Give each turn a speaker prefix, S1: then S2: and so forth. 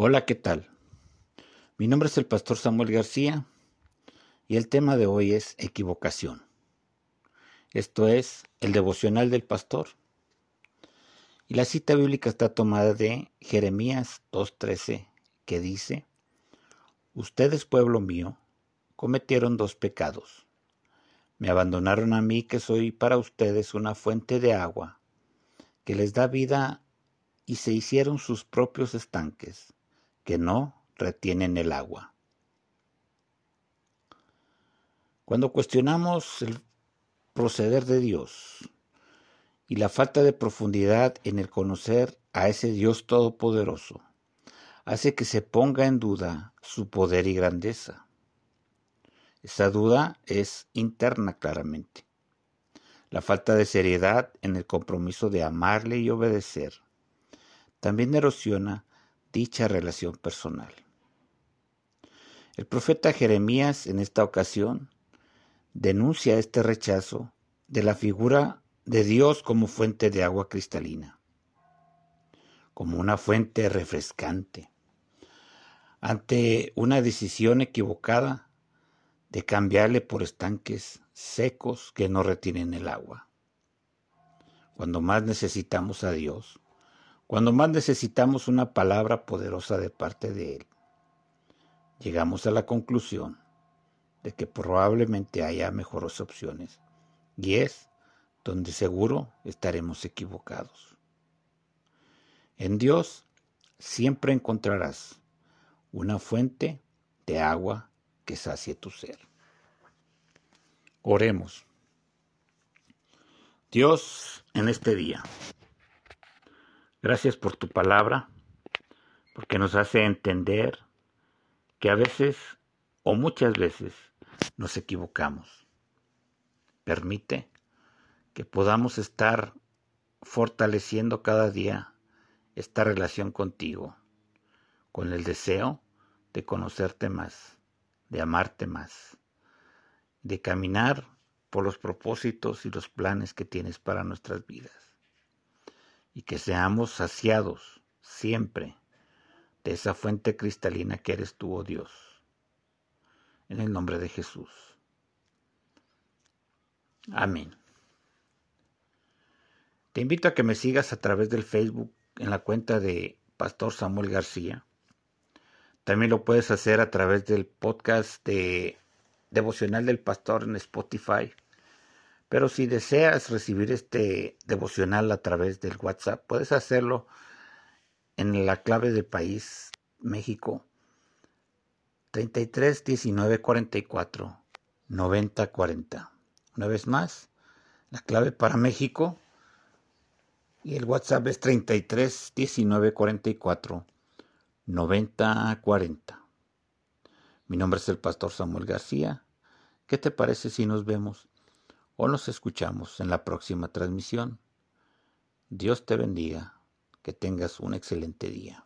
S1: Hola, ¿qué tal? Mi nombre es el pastor Samuel García y el tema de hoy es equivocación. Esto es el devocional del pastor. Y la cita bíblica está tomada de Jeremías 2.13 que dice, Ustedes, pueblo mío, cometieron dos pecados. Me abandonaron a mí que soy para ustedes una fuente de agua que les da vida y se hicieron sus propios estanques que no retienen el agua. Cuando cuestionamos el proceder de Dios y la falta de profundidad en el conocer a ese Dios todopoderoso, hace que se ponga en duda su poder y grandeza. Esa duda es interna claramente. La falta de seriedad en el compromiso de amarle y obedecer también erosiona dicha relación personal. El profeta Jeremías en esta ocasión denuncia este rechazo de la figura de Dios como fuente de agua cristalina, como una fuente refrescante, ante una decisión equivocada de cambiarle por estanques secos que no retienen el agua. Cuando más necesitamos a Dios, cuando más necesitamos una palabra poderosa de parte de Él, llegamos a la conclusión de que probablemente haya mejores opciones y es donde seguro estaremos equivocados. En Dios siempre encontrarás una fuente de agua que sacie tu ser. Oremos. Dios, en este día, Gracias por tu palabra, porque nos hace entender que a veces o muchas veces nos equivocamos. Permite que podamos estar fortaleciendo cada día esta relación contigo, con el deseo de conocerte más, de amarte más, de caminar por los propósitos y los planes que tienes para nuestras vidas y que seamos saciados siempre de esa fuente cristalina que eres tú, oh Dios. En el nombre de Jesús. Amén. Te invito a que me sigas a través del Facebook en la cuenta de Pastor Samuel García. También lo puedes hacer a través del podcast de Devocional del Pastor en Spotify pero si deseas recibir este devocional a través del WhatsApp, puedes hacerlo en la clave del país México 33 19 44 90 40. Una vez más, la clave para México y el WhatsApp es 33 19 44 90 40. Mi nombre es el pastor Samuel García. ¿Qué te parece si nos vemos o nos escuchamos en la próxima transmisión. Dios te bendiga, que tengas un excelente día.